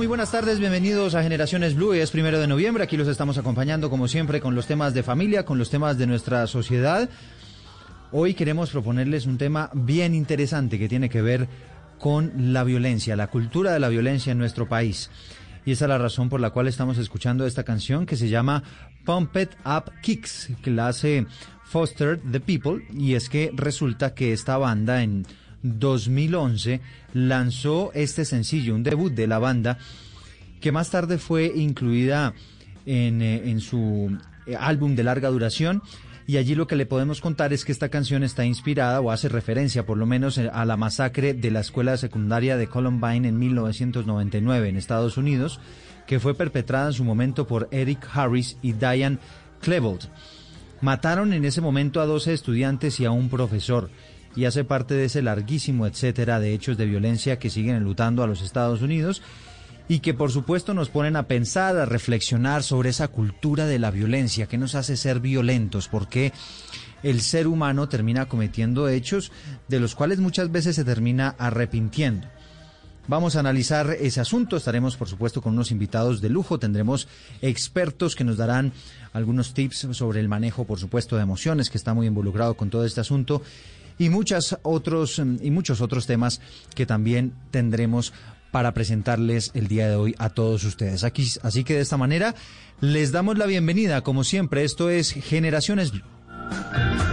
Muy buenas tardes, bienvenidos a Generaciones Blue, es primero de noviembre, aquí los estamos acompañando como siempre con los temas de familia, con los temas de nuestra sociedad. Hoy queremos proponerles un tema bien interesante que tiene que ver con la violencia, la cultura de la violencia en nuestro país. Y esa es la razón por la cual estamos escuchando esta canción que se llama Pump It Up Kicks, que la hace Foster the People, y es que resulta que esta banda en 2011 lanzó este sencillo, un debut de la banda, que más tarde fue incluida en, eh, su eh, álbum de larga duración. Y allí lo que le podemos contar es que esta canción está inspirada o hace referencia por lo menos eh, a la masacre de la escuela secundaria de Columbine en 1999 en Estados Unidos, que fue perpetrada en su momento por Eric Harris y Diane Klebold. Mataron en ese momento a 12 estudiantes y a un profesor y hace parte de ese larguísimo etcétera de hechos de violencia que siguen enlutando a los Estados Unidos y que por supuesto nos ponen a pensar, a reflexionar sobre esa cultura de la violencia que nos hace ser violentos, porque el ser humano termina cometiendo hechos de los cuales muchas veces se termina arrepintiendo. Vamos a analizar ese asunto, estaremos por supuesto con unos invitados de lujo, tendremos expertos que nos darán algunos tips sobre el manejo por supuesto de emociones que está muy involucrado con todo este asunto y otros y muchos otros temas que también tendremos para presentarles el día de hoy a todos ustedes. Aquí, así que de esta manera les damos la bienvenida, como siempre, esto es Generaciones Blue.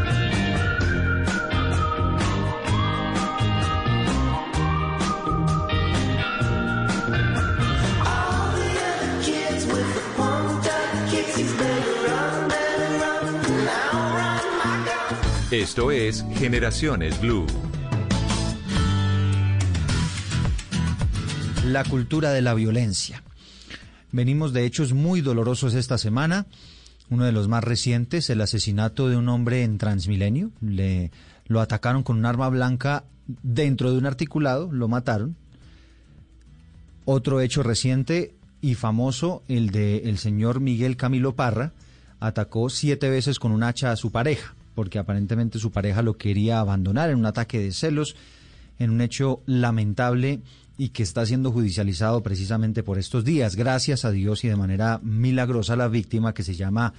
Esto es Generaciones Blue. La cultura de la violencia. Venimos de hechos muy dolorosos esta semana. Uno de los más recientes, el asesinato de un hombre en Transmilenio. Le, lo atacaron con un arma blanca dentro de un articulado, lo mataron. Otro hecho reciente y famoso, el de el señor Miguel Camilo Parra, atacó siete veces con un hacha a su pareja porque aparentemente su pareja lo quería abandonar en un ataque de celos, en un hecho lamentable y que está siendo judicializado precisamente por estos días. Gracias a Dios y de manera milagrosa la víctima que se llama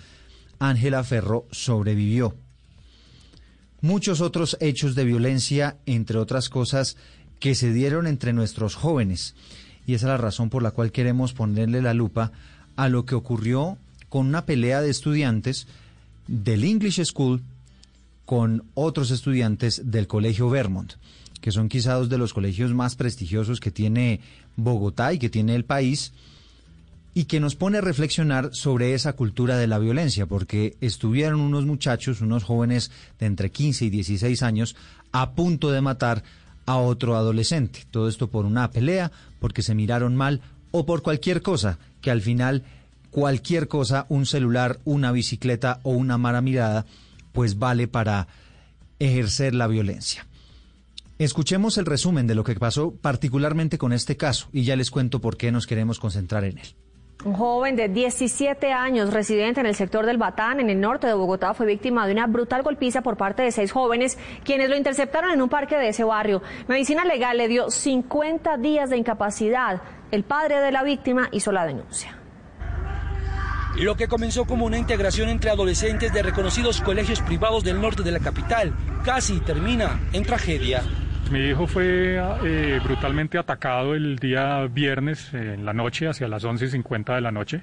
Ángela Ferro sobrevivió. Muchos otros hechos de violencia, entre otras cosas, que se dieron entre nuestros jóvenes. Y esa es la razón por la cual queremos ponerle la lupa a lo que ocurrió con una pelea de estudiantes del English School con otros estudiantes del Colegio Vermont, que son quizá dos de los colegios más prestigiosos que tiene Bogotá y que tiene el país, y que nos pone a reflexionar sobre esa cultura de la violencia, porque estuvieron unos muchachos, unos jóvenes de entre 15 y 16 años, a punto de matar a otro adolescente. Todo esto por una pelea, porque se miraron mal o por cualquier cosa, que al final cualquier cosa, un celular, una bicicleta o una mala mirada, pues vale para ejercer la violencia. Escuchemos el resumen de lo que pasó particularmente con este caso y ya les cuento por qué nos queremos concentrar en él. Un joven de 17 años, residente en el sector del Batán, en el norte de Bogotá, fue víctima de una brutal golpiza por parte de seis jóvenes, quienes lo interceptaron en un parque de ese barrio. Medicina Legal le dio 50 días de incapacidad. El padre de la víctima hizo la denuncia. Lo que comenzó como una integración entre adolescentes de reconocidos colegios privados del norte de la capital casi termina en tragedia. Mi hijo fue eh, brutalmente atacado el día viernes en la noche, hacia las 11.50 de la noche.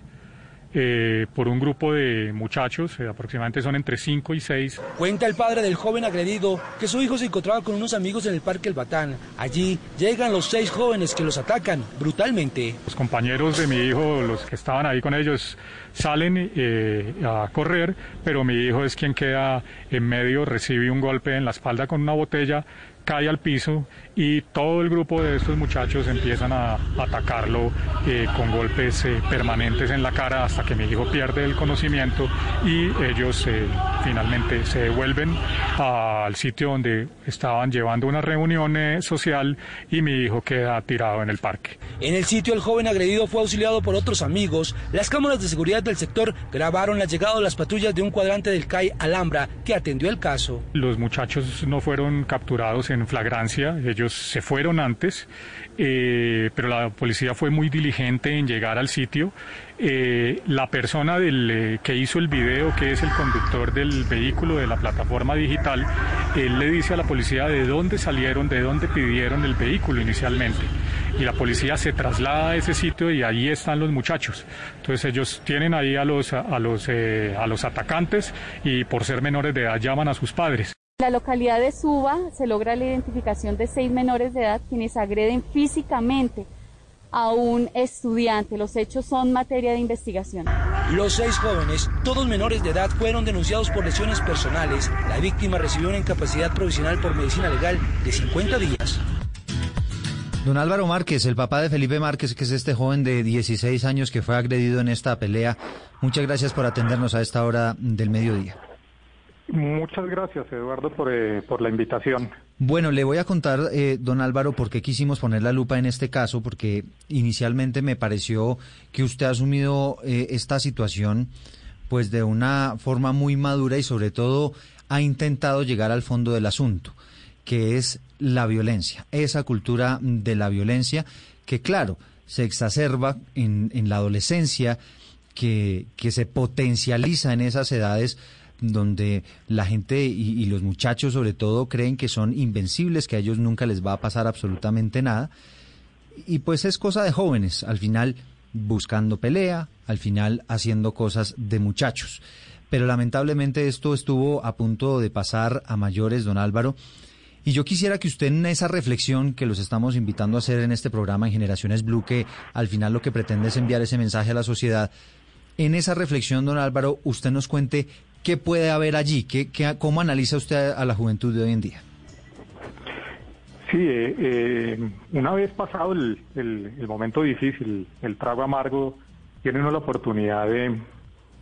Eh, por un grupo de muchachos, eh, aproximadamente son entre 5 y 6. Cuenta el padre del joven agredido que su hijo se encontraba con unos amigos en el Parque El Batán. Allí llegan los seis jóvenes que los atacan brutalmente. Los compañeros de mi hijo, los que estaban ahí con ellos, salen eh, a correr, pero mi hijo es quien queda en medio, recibe un golpe en la espalda con una botella cae al piso y todo el grupo de estos muchachos empiezan a atacarlo eh, con golpes eh, permanentes en la cara hasta que mi hijo pierde el conocimiento y ellos eh, finalmente se devuelven al sitio donde estaban llevando una reunión social y mi hijo queda tirado en el parque. En el sitio el joven agredido fue auxiliado por otros amigos. Las cámaras de seguridad del sector grabaron la llegada de las patrullas de un cuadrante del CAI Alhambra que atendió el caso. Los muchachos no fueron capturados en flagrancia, ellos se fueron antes, eh, pero la policía fue muy diligente en llegar al sitio. Eh, la persona del, eh, que hizo el video, que es el conductor del vehículo de la plataforma digital, él le dice a la policía de dónde salieron, de dónde pidieron el vehículo inicialmente. Y la policía se traslada a ese sitio y ahí están los muchachos. Entonces ellos tienen ahí a los, a los, a los atacantes y por ser menores de edad llaman a sus padres. En la localidad de Suba se logra la identificación de seis menores de edad quienes agreden físicamente a un estudiante. Los hechos son materia de investigación. Los seis jóvenes, todos menores de edad, fueron denunciados por lesiones personales. La víctima recibió una incapacidad provisional por medicina legal de 50 días. Don Álvaro Márquez, el papá de Felipe Márquez, que es este joven de 16 años que fue agredido en esta pelea, muchas gracias por atendernos a esta hora del mediodía. Muchas gracias, Eduardo, por, eh, por la invitación. Bueno, le voy a contar, eh, don Álvaro, por qué quisimos poner la lupa en este caso, porque inicialmente me pareció que usted ha asumido eh, esta situación pues de una forma muy madura y sobre todo ha intentado llegar al fondo del asunto, que es la violencia, esa cultura de la violencia que claro, se exacerba en, en la adolescencia, que, que se potencializa en esas edades donde la gente y, los muchachos sobre todo creen que son invencibles, que a ellos nunca les va a pasar absolutamente nada. Y pues es cosa de jóvenes, al final buscando pelea, al final haciendo cosas de muchachos. Pero lamentablemente esto estuvo a punto de pasar a mayores, don Álvaro. Y yo quisiera que usted en esa reflexión que los estamos invitando a hacer en este programa en Generaciones Blue, que al final lo que pretende es enviar ese mensaje a la sociedad, en esa reflexión, don Álvaro, usted nos cuente ¿Qué puede haber allí? ¿Qué, cómo analiza usted a la juventud de hoy en día? Sí, eh, eh, una vez pasado el, momento difícil, el trago amargo, tiene uno la oportunidad de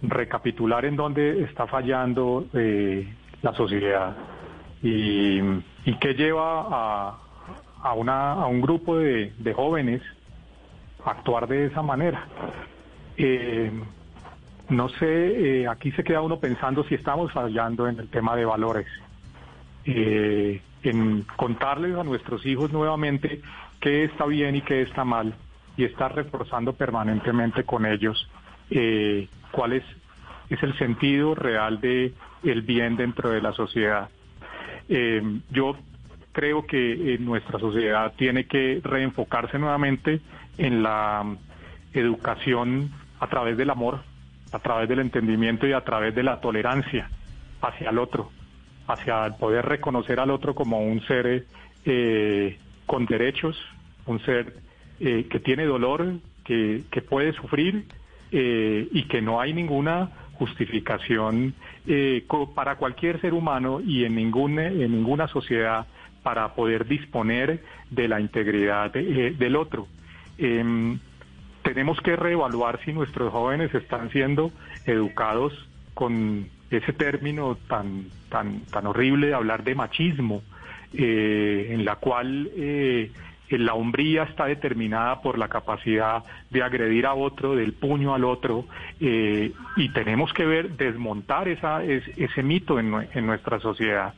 recapitular en dónde está fallando eh, la sociedad y, qué lleva a, un grupo de, jóvenes a actuar de esa manera. No sé, eh, aquí se queda uno pensando si estamos fallando en el tema de valores, eh, en contarles a nuestros hijos nuevamente qué está bien y qué está mal y estar reforzando permanentemente con ellos eh, cuál es, es el sentido real de el bien dentro de la sociedad. yo creo que nuestra sociedad tiene que reenfocarse nuevamente en la educación a través del amor, a través del entendimiento y a través de la tolerancia hacia el otro, hacia el poder reconocer al otro como un ser eh, con derechos, un ser eh, que tiene dolor, que, puede sufrir eh, y que no hay ninguna justificación para cualquier ser humano y en, ninguna, en ninguna sociedad para poder disponer de la integridad del otro. Em, tenemos que reevaluar si nuestros jóvenes están siendo educados con ese término tan, tan, tan horrible de hablar de machismo, eh, en la cual eh, la hombría está determinada por la capacidad de agredir a otro, del puño al otro, eh, y tenemos que ver, desmontar esa, ese mito en, en nuestra sociedad.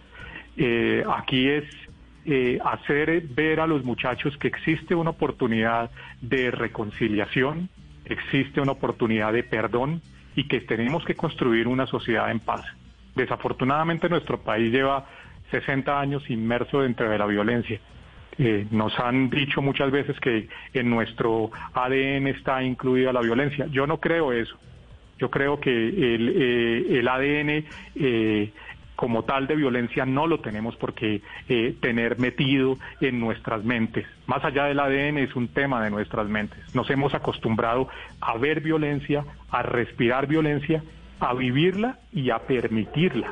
aquí es eh, hacer ver a los muchachos que existe una oportunidad de reconciliación, existe una oportunidad de perdón y que tenemos que construir una sociedad en paz. Desafortunadamente nuestro país lleva 60 años inmerso dentro de la violencia. Eh, nos han dicho muchas veces que en nuestro ADN está incluida la violencia. Yo no creo eso. Yo creo que el, eh, el ADN como tal de violencia no lo tenemos por qué eh, tener metido en nuestras mentes. Más allá del ADN es un tema de nuestras mentes. Nos hemos acostumbrado a ver violencia, a respirar violencia, a vivirla y a permitirla.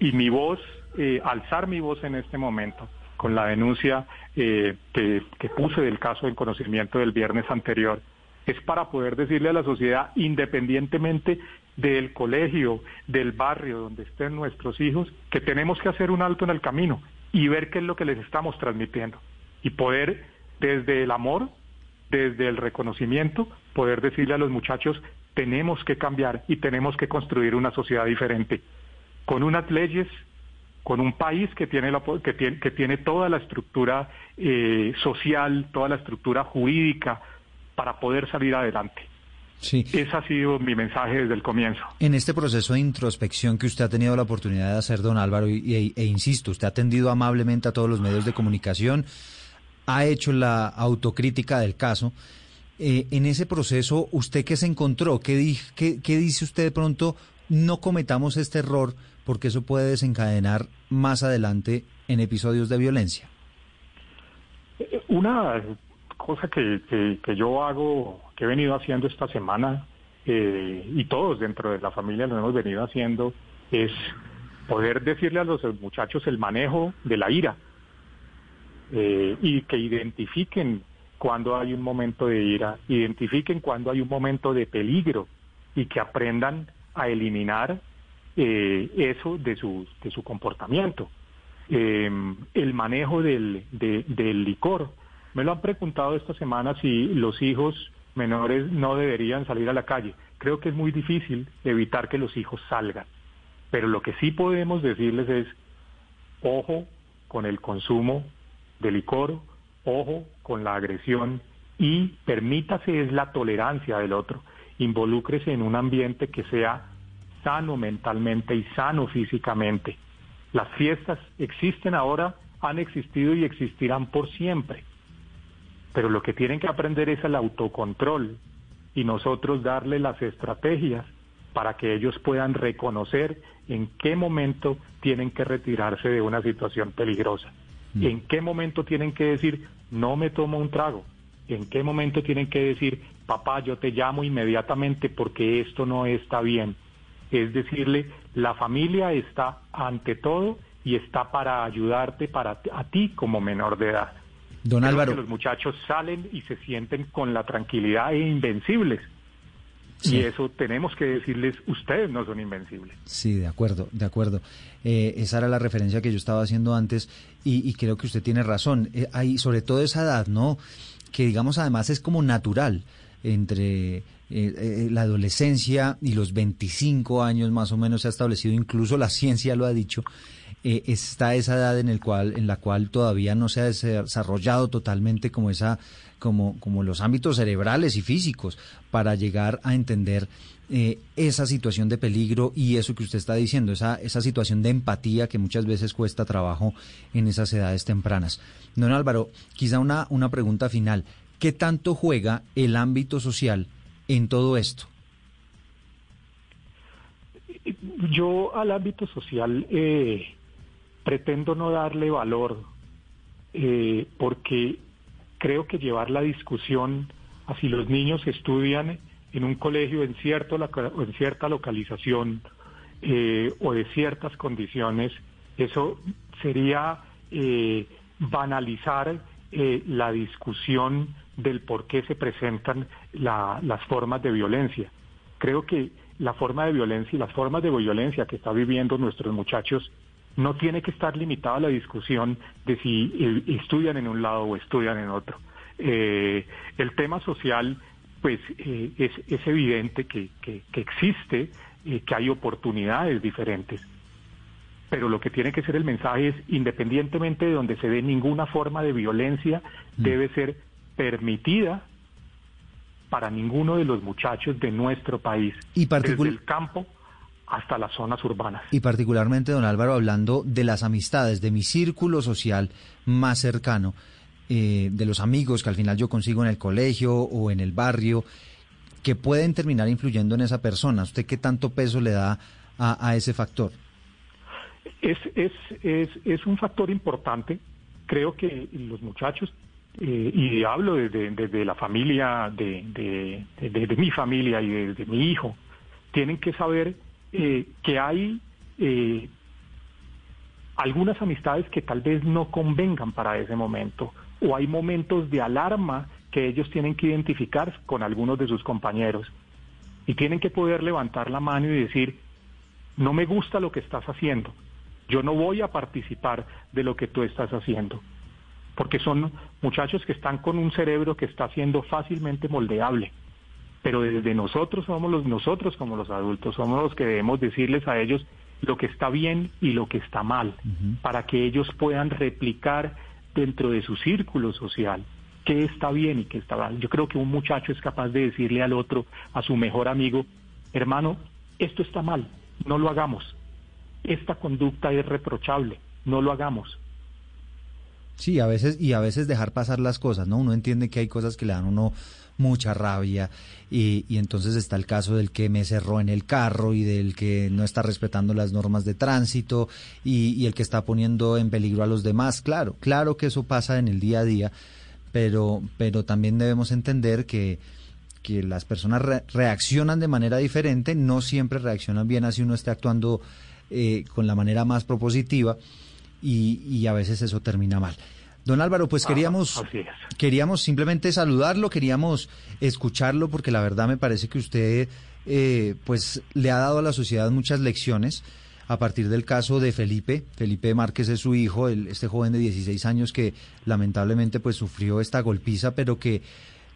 Y mi voz, eh, alzar mi voz en este momento con la denuncia eh, que, que puse del caso en conocimiento del viernes anterior, es para poder decirle a la sociedad, independientemente del colegio, del barrio donde estén nuestros hijos, que tenemos que hacer un alto en el camino y ver qué es lo que les estamos transmitiendo y poder desde el amor, desde el reconocimiento, poder decirle a los muchachos, tenemos que cambiar y tenemos que construir una sociedad diferente, con unas leyes con un país que tiene, la, que tiene, que tiene toda la estructura eh, social, toda la estructura jurídica para poder salir adelante. Sí. Ese ha sido mi mensaje desde el comienzo. En este proceso de introspección que usted ha tenido la oportunidad de hacer, don Álvaro, y, e, insisto, usted ha atendido amablemente a todos los medios de comunicación, ha hecho la autocrítica del caso. Eh, en ese proceso, ¿usted qué se encontró? ¿Qué, qué, ¿Qué dice usted de pronto? No cometamos este error porque eso puede desencadenar más adelante en episodios de violencia. Una cosa que, que, yo hago, que he venido haciendo esta semana, eh, y todos dentro de la familia lo hemos venido haciendo, es poder decirle a los muchachos el manejo de la ira eh, y que identifiquen cuando hay un momento de ira, identifiquen cuando hay un momento de peligro y que aprendan a eliminar eh, eso de su, de su comportamiento. Em, el manejo del, del licor. Me lo han preguntado esta semana si los hijos menores no deberían salir a la calle. Creo que es muy difícil evitar que los hijos salgan, pero lo que sí podemos decirles es, ojo con el consumo de licor, ojo con la agresión y permítase es la tolerancia del otro, involúcrese en un ambiente que sea sano mentalmente y sano físicamente. Las fiestas existen ahora, han existido y existirán por siempre. Pero lo que tienen que aprender es el autocontrol y nosotros darle las estrategias para que ellos puedan reconocer en qué momento tienen que retirarse de una situación peligrosa, mm. en qué momento tienen que decir, no me tomo un trago, en qué momento tienen que decir, papá, yo te llamo inmediatamente porque esto no está bien, es decirle, la familia está ante todo y está para ayudarte para a ti como menor de edad. Don Álvaro. los muchachos salen y se sienten con la tranquilidad e invencibles. Y eso tenemos que decirles, ustedes no son invencibles. Sí, de acuerdo, de acuerdo. Eh, esa era la referencia que yo estaba haciendo antes y, creo que usted tiene razón. Eh, hay sobre todo esa edad, ¿no? Que digamos además es como natural entre eh, eh, la adolescencia y los 25 años más o menos se ha establecido, incluso la ciencia lo ha dicho, eh, está esa edad en, el cual, en la cual todavía no se ha desarrollado totalmente como, esa, como, como los ámbitos cerebrales y físicos para llegar a entender esa situación de peligro y eso que usted está diciendo, esa, esa situación de empatía que muchas veces cuesta trabajo en esas edades tempranas. Don Álvaro, quizá una, una pregunta final. ¿Qué tanto juega el ámbito social en todo esto? Yo al ámbito social eh, pretendo no darle valor eh, porque creo que llevar la discusión a si los niños estudian en un colegio en, cierto, en cierta localización eh, o de ciertas condiciones, eso sería banalizar la discusión del por qué se presentan las formas de violencia. Creo que la forma de violencia y las formas de violencia que están viviendo nuestros muchachos no tiene que estar limitada a la discusión de si eh, estudian en un lado o estudian en otro. Eh, el tema social, pues eh, es, es, evidente que, que, existe, que hay oportunidades diferentes, pero lo que tiene que ser el mensaje es, independientemente de donde se dé ninguna forma de violencia, mm. debe ser permitida para ninguno de los muchachos de nuestro país, y desde el campo hasta las zonas urbanas. Y particularmente, don Álvaro, hablando de las amistades, de mi círculo social más cercano, eh, de los amigos que al final yo consigo en el colegio o en el barrio, que pueden terminar influyendo en esa persona. ¿Usted qué tanto peso le da a, a ese factor? Es, es, es, es un factor importante. Creo que los muchachos eh, y hablo desde, la familia, de, mi familia y de, mi hijo, tienen que saber eh, que hay eh, algunas amistades que tal vez no convengan para ese momento, o hay momentos de alarma que ellos tienen que identificar con algunos de sus compañeros, y tienen que poder levantar la mano y decir, no me gusta lo que estás haciendo, yo no voy a participar de lo que tú estás haciendo porque son muchachos que están con un cerebro que está siendo fácilmente moldeable. Pero desde nosotros somos los nosotros como los adultos, somos los que debemos decirles a ellos, lo que está bien y lo que está mal, para que ellos puedan replicar dentro de su círculo social qué está bien y qué está mal. Yo creo que un muchacho es capaz de decirle al otro, a su mejor amigo, hermano, esto está mal, no lo hagamos. Esta conducta es reprochable, no lo hagamos. Sí, a veces, y a veces dejar pasar las cosas, ¿no? Uno entiende que hay cosas que le dan a uno mucha rabia y, y, entonces está el caso del que me cerró en el carro y del que no está respetando las normas de tránsito y, y el que está poniendo en peligro a los demás. Claro, claro que eso pasa en el día a día, pero, pero también debemos entender que, que las personas reaccionan de manera diferente, no siempre reaccionan bien así uno esté actuando eh, con la manera más propositiva y, y a veces eso termina mal. Don Álvaro, pues queríamos, queríamos simplemente saludarlo, queríamos escucharlo, porque la verdad me parece que usted eh, pues le ha dado a la sociedad muchas lecciones a partir del caso de Felipe. Felipe Márquez es su hijo, el, este joven de 16 años que lamentablemente pues sufrió esta golpiza, pero que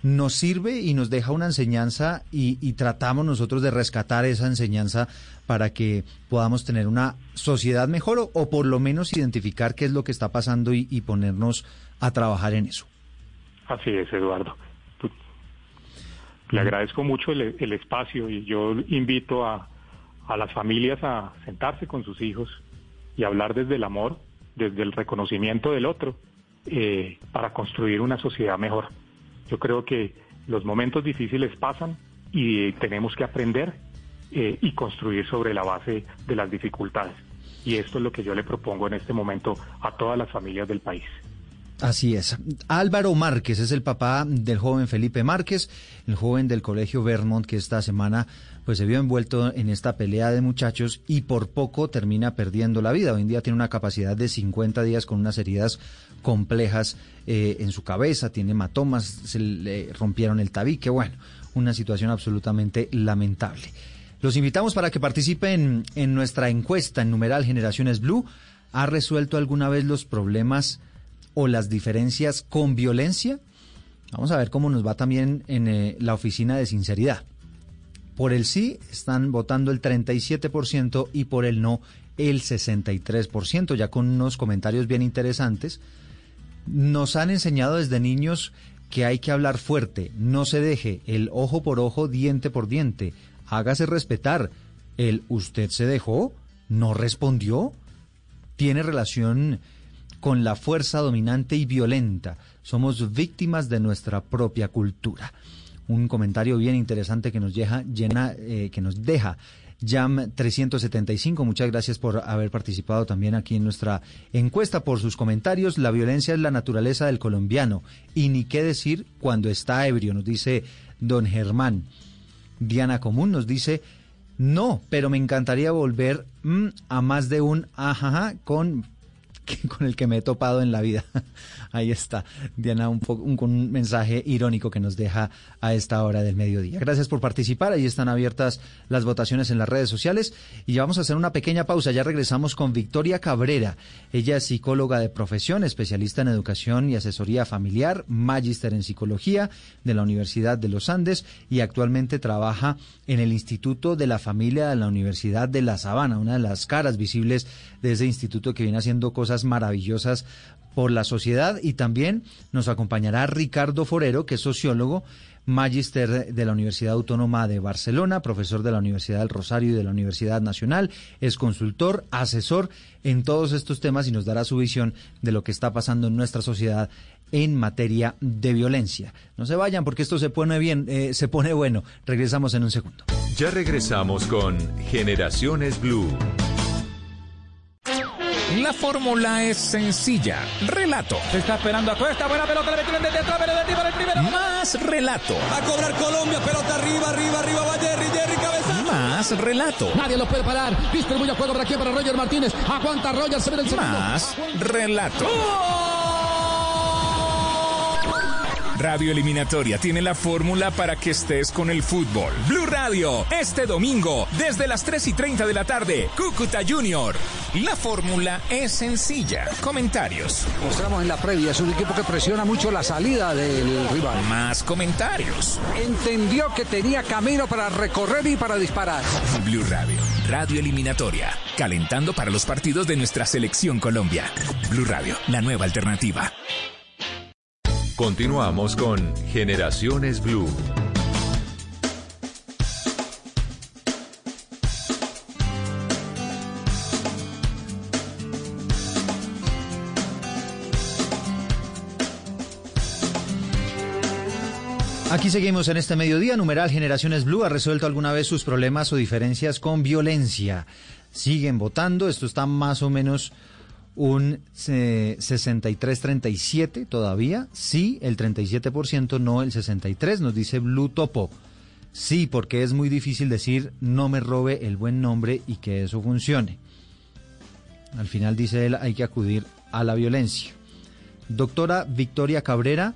nos sirve y nos deja una enseñanza y, tratamos nosotros de rescatar esa enseñanza para que podamos tener una sociedad mejor o, por lo menos identificar qué es lo que está pasando y, ponernos a trabajar en eso. Así es, Eduardo. Le agradezco mucho el, espacio y yo invito a, las familias a sentarse con sus hijos y hablar desde el amor, desde el reconocimiento del otro, eh, para construir una sociedad mejor. Yo creo que los momentos difíciles pasan y tenemos que aprender eh, y construir sobre la base de las dificultades. Y esto es lo que yo le propongo en este momento a todas las familias del país. Así es. Álvaro Márquez es el papá del joven Felipe Márquez, el joven del colegio Vermont que esta semana pues se vio envuelto en esta pelea de muchachos y por poco termina perdiendo la vida. Hoy en día tiene una capacidad de 50 días con unas heridas complejas eh, en su cabeza, tiene hematomas, se le rompieron el tabique, bueno, una situación absolutamente lamentable. Los invitamos para que participen en nuestra encuesta en numeral Generaciones Blue. ¿Ha resuelto alguna vez los problemas o las diferencias con violencia? Vamos a ver cómo nos va también en eh, la oficina de sinceridad. Por el sí están votando el 37% y por el no el 63%, ya con unos comentarios bien interesantes. Nos han enseñado desde niños que hay que hablar fuerte, no se deje el ojo por ojo, diente por diente, hágase respetar. El usted se dejó, no respondió, tiene relación con la fuerza dominante y violenta. Somos víctimas de nuestra propia cultura. Un comentario bien interesante que nos deja, llena, eh, que nos deja Jam 375. Muchas gracias por haber participado también aquí en nuestra encuesta, por sus comentarios. La violencia es la naturaleza del colombiano y ni qué decir cuando está ebrio, nos dice don Germán. Diana Común nos dice, no, pero me encantaría volver mm, a más de un ajaja con con el que me he topado en la vida. Ahí está, Diana, un, un, un, mensaje irónico que nos deja a esta hora del mediodía. Gracias por participar, ahí están abiertas las votaciones en las redes sociales y ya vamos a hacer una pequeña pausa, ya regresamos con Victoria Cabrera. Ella es psicóloga de profesión, especialista en educación y asesoría familiar, magíster en psicología de la Universidad de los Andes y actualmente trabaja en el Instituto de la Familia de la Universidad de La Sabana, una de las caras visibles de ese instituto que viene haciendo cosas maravillosas por la sociedad y también nos acompañará Ricardo Forero, que es sociólogo, magíster de la Universidad Autónoma de Barcelona, profesor de la Universidad del Rosario y de la Universidad Nacional, es consultor, asesor en todos estos temas y nos dará su visión de lo que está pasando en nuestra sociedad en materia de violencia. No se vayan porque esto se pone bien, eh, se pone bueno. Regresamos en un segundo. Ya regresamos con Generaciones Blue. La fórmula es sencilla. Relato. Se está esperando a Cuesta. Buena pelota. Le metieron desde atrás. Benedetti para el primero. Más relato. Va a cobrar Colombia. Pelota arriba, arriba, arriba. Va Jerry, Jerry, cabeza. Más relato. Nadie lo puede parar. Distribuye juego por aquí para Roger Martínez. Aguanta Roger. Se ve el segundo. Más relato. Radio Eliminatoria tiene la fórmula para que estés con el fútbol. Blue Radio, este domingo, desde las 3 y 30 de la tarde, Cúcuta Junior. La fórmula es sencilla. Comentarios. Mostramos en la previa, es un equipo que presiona mucho la salida del rival. Más comentarios. Entendió que tenía camino para recorrer y para disparar. Blue Radio, Radio Eliminatoria, calentando para los partidos de nuestra selección Colombia. Blue Radio, la nueva alternativa. Continuamos con Generaciones Blue. Aquí seguimos en este mediodía. Numeral Generaciones Blue ha resuelto alguna vez sus problemas o diferencias con violencia. Siguen votando. Esto está más o menos un eh, 63-37 todavía. Sí, el 37%, no el 63%, nos dice Blue Topo. Sí, porque es muy difícil decir no me robe el buen nombre y que eso funcione. Al final dice él, hay que acudir a la violencia. Doctora Victoria Cabrera,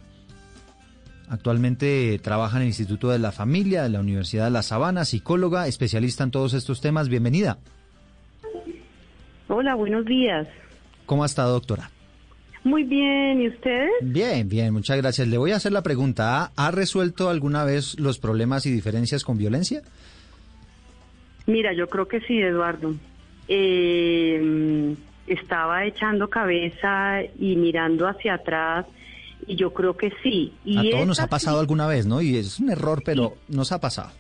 actualmente trabaja en el Instituto de la Familia de la Universidad de La Sabana, psicóloga, especialista en todos estos temas. Bienvenida. Hola, buenos días. ¿Cómo ha estado, doctora? Muy bien, ¿y ustedes? Bien, bien, muchas gracias. Le voy a hacer la pregunta. ¿Ha, resuelto alguna vez los problemas y diferencias con violencia? Mira, yo creo que sí, Eduardo. Eh, estaba echando cabeza y mirando hacia atrás y yo creo que sí. Y a todos nos ha pasado sí- alguna vez, ¿no? Y es un error, pero nos ha pasado.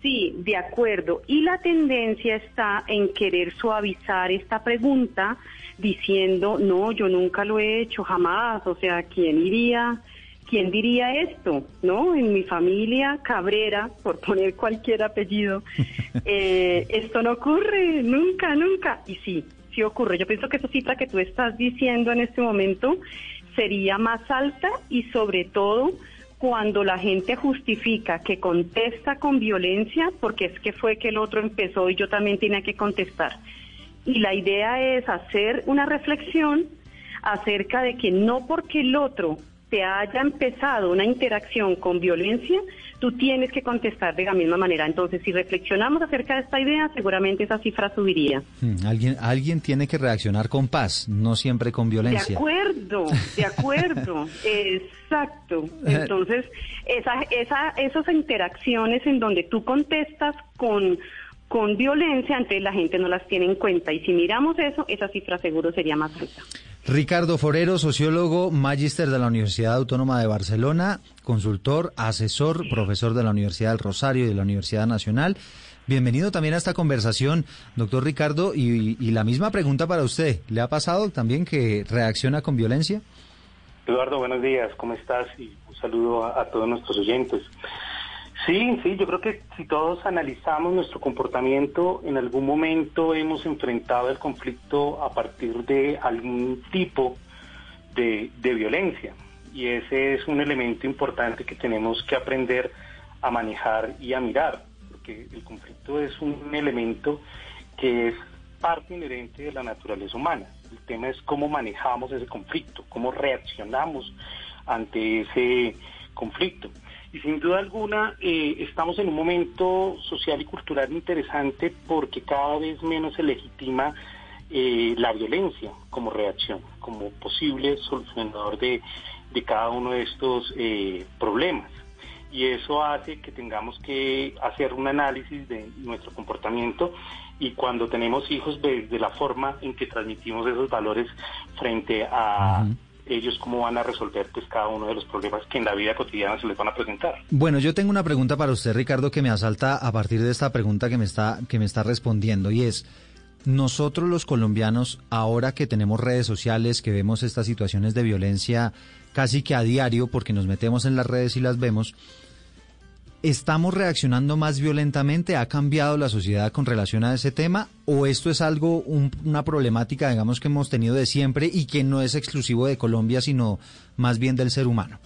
Sí, de acuerdo. Y la tendencia está en querer suavizar esta pregunta diciendo, no, yo nunca lo he hecho, jamás. O sea, ¿quién iría? ¿Quién diría esto? ¿No? En mi familia, Cabrera, por poner cualquier apellido, eh, esto no ocurre, nunca, nunca. Y sí, sí ocurre. Yo pienso que esa cifra que tú estás diciendo en este momento sería más alta y sobre todo cuando la gente justifica que contesta con violencia, porque es que fue que el otro empezó y yo también tenía que contestar. Y la idea es hacer una reflexión acerca de que no porque el otro te haya empezado una interacción con violencia, tú tienes que contestar de la misma manera. Entonces, si reflexionamos acerca de esta idea, seguramente esa cifra subiría. Hmm, Alguien, alguien tiene que reaccionar con paz, no siempre con De violencia. acuerdo, de acuerdo, exacto. Entonces, esa, esa, esas interacciones en donde tú contestas con, con violencia, entonces la gente no las tiene en cuenta. Y si miramos eso, esa cifra seguro sería más alta. Ricardo Forero, sociólogo, magíster de la Universidad Autónoma de Barcelona, consultor, asesor, profesor de la Universidad del Rosario y de la Universidad Nacional. Bienvenido también a esta conversación, doctor Ricardo, y, y la misma pregunta para usted. ¿Le ha pasado también que reacciona con violencia? Eduardo, buenos días, ¿cómo estás? Y un saludo a, a todos nuestros oyentes. Sí, sí, yo creo que si todos analizamos nuestro comportamiento, en algún momento hemos enfrentado el conflicto a partir de algún tipo de, de violencia. Y ese es un elemento importante que tenemos que aprender a manejar y a mirar, porque el conflicto es un elemento que es parte inherente de la naturaleza humana. El tema es cómo manejamos ese conflicto, cómo reaccionamos ante ese conflicto. Y sin duda alguna eh, estamos en un momento social y cultural interesante porque cada vez menos se legitima eh, la violencia como reacción, como posible solucionador de, de cada uno de estos eh, problemas. Y eso hace que tengamos que hacer un análisis de nuestro comportamiento y cuando tenemos hijos desde la forma en que transmitimos esos valores frente a ellos cómo van a resolver pues cada uno de los problemas que en la vida cotidiana se les van a presentar. Bueno, yo tengo una pregunta para usted, Ricardo, que me asalta a partir de esta pregunta que me está, que me está respondiendo, y es, nosotros los colombianos, ahora que tenemos redes sociales, que vemos estas situaciones de violencia casi que a diario, porque nos metemos en las redes y las vemos, ¿estamos reaccionando más violentamente? ¿Ha cambiado la sociedad con relación a ese tema? ¿O esto es algo, un- una problemática, digamos, que hemos tenido de siempre y que no es exclusivo de Colombia, sino más bien del ser humano?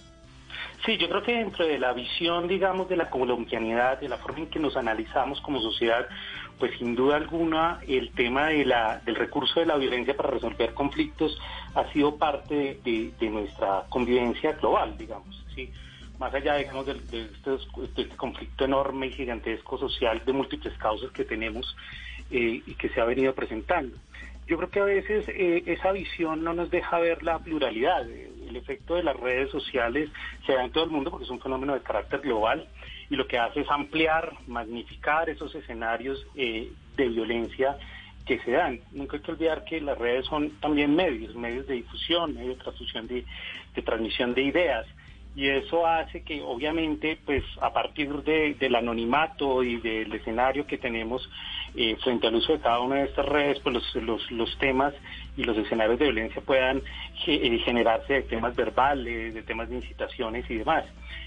Sí, yo creo que dentro de la visión, digamos, de la colombianidad, de la forma en que nos analizamos como sociedad, pues sin duda alguna el tema de la, del recurso de la violencia para resolver conflictos ha sido parte de, nuestra convivencia global, digamos, ¿sí? Más allá, digamos, de, este, este, conflicto enorme y gigantesco social de múltiples causas que tenemos eh, y que se ha venido presentando. Yo creo que a veces eh, esa visión no nos deja ver la pluralidad. El efecto de las redes sociales se da en todo el mundo porque es un fenómeno de carácter global y lo que hace es ampliar, magnificar esos escenarios eh, de violencia que se dan. Nunca hay que olvidar que las redes son también medios, medios de difusión, medios de transfusión de, de transmisión de ideas y eso hace que obviamente pues a partir del anonimato y del escenario que tenemos eh, frente al uso de cada una de estas redes pues los, los, temas y los escenarios de violencia puedan eh, generarse de temas verbales, de temas de incitaciones y demás.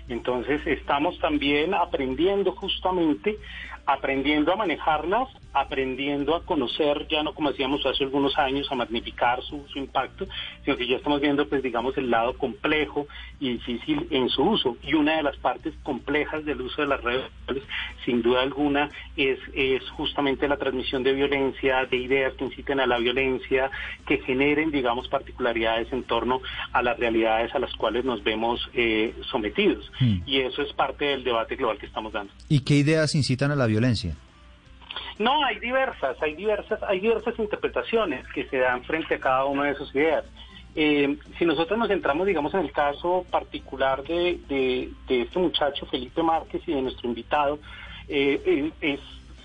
Entonces estamos también aprendiendo justamente, aprendiendo a manejarlas, aprendiendo a conocer, ya no como decíamos hace algunos años, a magnificar su, impacto, sino que ya estamos viendo, pues digamos, el lado complejo y difícil en su uso. Y una de las partes complejas del uso de las redes sociales, sin duda alguna, es, es justamente la transmisión de violencia, de ideas que inciten a la violencia, que generen, digamos, particularidades en torno a las realidades a las cuales nos vemos eh, sometidos. Hmm. Y eso es parte del debate global que estamos dando. ¿Y qué ideas incitan a la violencia? No, hay diversas, hay diversas, hay diversas interpretaciones que se dan frente a cada una de esas ideas. Eh, si nosotros nos centramos, digamos, en el caso particular de, este muchacho Felipe Márquez y de nuestro invitado, eh, es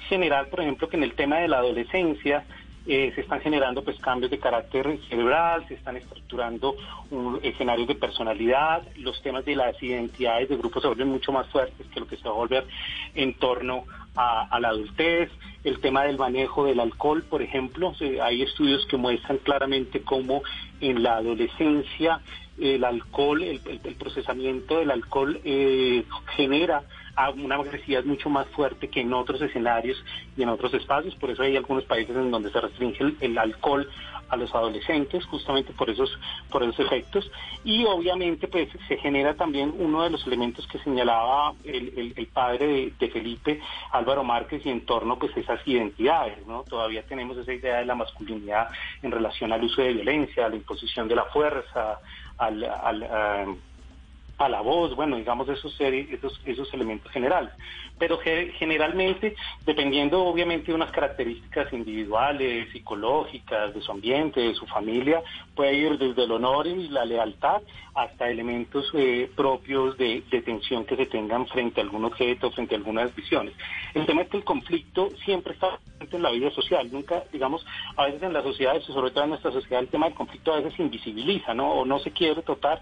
general, por ejemplo, que en el tema de la adolescencia eh, se están generando pues cambios de carácter cerebral, se están estructurando un, escenarios de personalidad, los temas de las identidades de grupos se vuelven mucho más fuertes que lo que se va a volver en torno a, la adultez, el tema del manejo del alcohol, por ejemplo, hay estudios que muestran claramente cómo en la adolescencia el alcohol, el, procesamiento del alcohol eh, genera una agresividad mucho más fuerte que en otros escenarios y en otros espacios. Por eso hay algunos países en donde se restringe el, alcohol a los adolescentes, justamente por esos, por esos efectos. Y obviamente pues se genera también uno de los elementos que señalaba el, padre de, Felipe, Álvaro Márquez, y en torno pues esas identidades, ¿no? Todavía tenemos esa idea de la masculinidad en relación al uso de violencia, a la imposición de la fuerza, al, al a la voz, bueno, digamos esos, esos, esos elementos generales. Pero generalmente, dependiendo obviamente de unas características individuales, psicológicas, de su ambiente, de su familia, puede ir desde el honor y la lealtad hasta elementos eh, propios de, de, tensión que se tengan frente a algún objeto, frente a algunas visiones. El tema es que el conflicto siempre está presente en la vida social, nunca, digamos, a veces en las sociedades, sobre todo en nuestra sociedad, el tema del conflicto a veces se invisibiliza, ¿no? O no se quiere tratar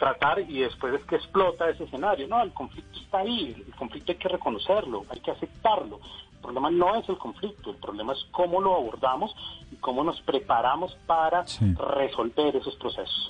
tratar y después es que explota ese escenario. No, el conflicto está ahí, el conflicto hay que reconocerlo, hay que aceptarlo. El problema no es el conflicto, el problema es cómo lo abordamos y cómo nos preparamos para resolver esos procesos.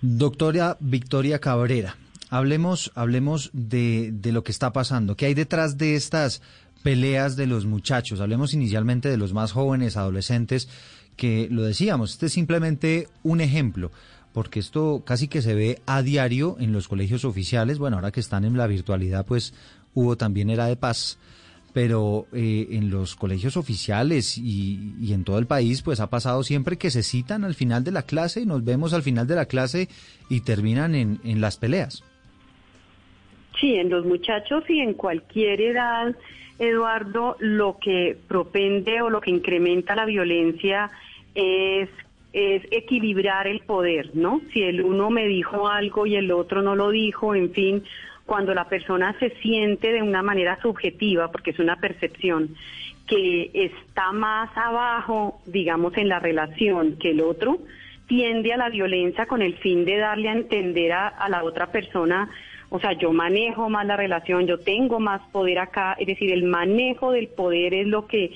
Doctora Victoria Cabrera, hablemos, hablemos de, de lo que está pasando. ¿Qué hay detrás de estas peleas de los muchachos? Hablemos inicialmente de los más jóvenes, adolescentes, que lo decíamos, este es simplemente un ejemplo porque esto casi que se ve a diario en los colegios oficiales. Bueno, ahora que están en la virtualidad, pues hubo también era de paz, pero eh, en los colegios oficiales y, y, en todo el país, pues ha pasado siempre que se citan al final de la clase y nos vemos al final de la clase y terminan en, en las peleas. Sí, en los muchachos y en cualquier edad, Eduardo, lo que propende o lo que incrementa la violencia es es equilibrar el poder, ¿no? Si el uno me dijo algo y el otro no lo dijo, en fin, cuando la persona se siente de una manera subjetiva, porque es una percepción, que está más abajo, digamos, en la relación que el otro, tiende a la violencia con el fin de darle a entender a, a la otra persona, o sea, yo manejo más la relación, yo tengo más poder acá, es decir, el manejo del poder es lo que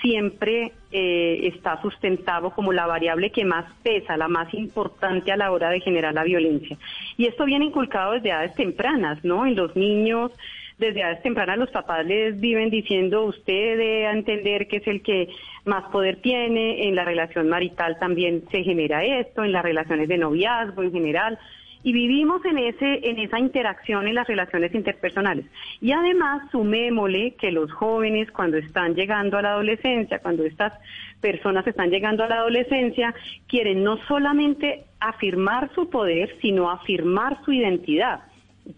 siempre eh, está sustentado como la variable que más pesa, la más importante a la hora de generar la violencia. Y esto viene inculcado desde edades tempranas, ¿no? En los niños, desde edades tempranas los papás les viven diciendo usted debe entender que es el que más poder tiene, en la relación marital también se genera esto, en las relaciones de noviazgo en general, y vivimos en ese en esa interacción en las relaciones interpersonales. Y además sumémosle que los jóvenes cuando están llegando a la adolescencia, cuando estas personas están llegando a la adolescencia, quieren no solamente afirmar su poder, sino afirmar su identidad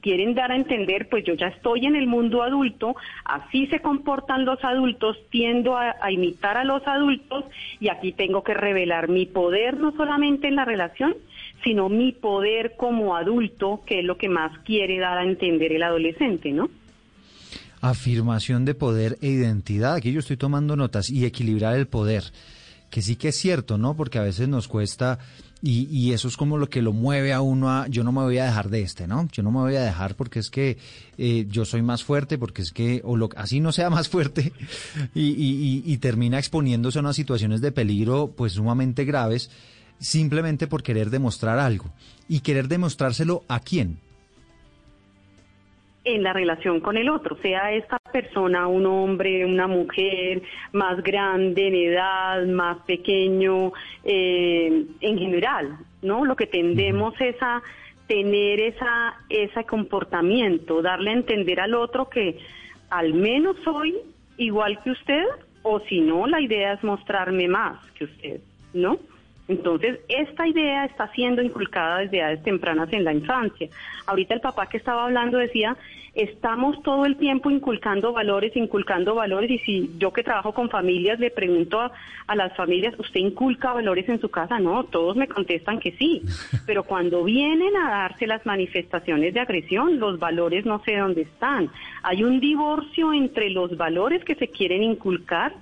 quieren dar a entender, pues yo ya estoy en el mundo adulto, así se comportan los adultos, tiendo a, a, imitar a los adultos y aquí tengo que revelar mi poder no solamente en la relación, sino mi poder como adulto, que es lo que más quiere dar a entender el adolescente, ¿no? Afirmación de poder e identidad. Aquí yo estoy tomando notas y equilibrar el poder, que sí que es cierto, ¿no? Porque a veces nos cuesta y, y, eso es como lo que lo mueve a uno a, yo no me voy a dejar de este, ¿no? Yo no me voy a dejar porque es que eh, yo soy más fuerte, porque es que, o lo, así no sea más fuerte, y, y, y termina exponiéndose a unas situaciones de peligro pues sumamente graves simplemente por querer demostrar algo. ¿Y querer demostrárselo a quién? en la relación con el otro, sea esta persona un hombre, una mujer, más grande en edad, más pequeño, eh, en general, ¿no? Lo que tendemos es a tener esa, ese comportamiento, darle a entender al otro que al menos soy igual que usted, o si no, la idea es mostrarme más que usted, ¿no? Entonces, esta idea está siendo inculcada desde edades tempranas en la infancia. Ahorita el papá que estaba hablando decía, estamos todo el tiempo inculcando valores, inculcando valores, y si yo que trabajo con familias le pregunto a, a las familias, ¿usted inculca valores en su casa? No, todos me contestan que sí, pero cuando vienen a darse las manifestaciones de agresión, los valores no sé dónde están. Hay un divorcio entre los valores que se quieren inculcar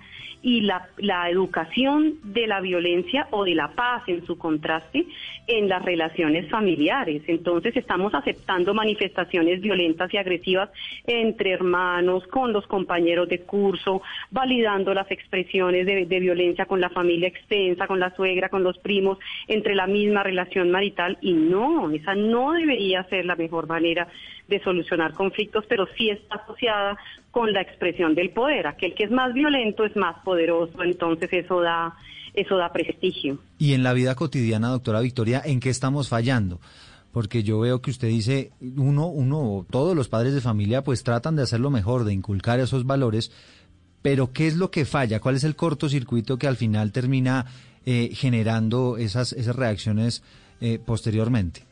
y la, la, educación de la violencia o de la paz en su contraste en las relaciones familiares. Entonces estamos aceptando manifestaciones violentas y agresivas entre hermanos, con los compañeros de curso, validando las expresiones de, de violencia con la familia extensa, con la suegra, con los primos, entre la misma relación marital y no, esa no debería ser la mejor manera de solucionar conflictos, pero sí está asociada con la expresión del poder. Aquel que es más violento es más poderoso, entonces eso da, eso da prestigio. Y en la vida cotidiana, doctora Victoria, ¿en qué estamos fallando? Porque yo veo que usted dice, uno, uno, todos los padres de familia pues tratan de hacer lo mejor, de inculcar esos valores, pero ¿qué es lo que falla? ¿Cuál es el cortocircuito que al final termina eh, generando esas, esas reacciones eh, posteriormente?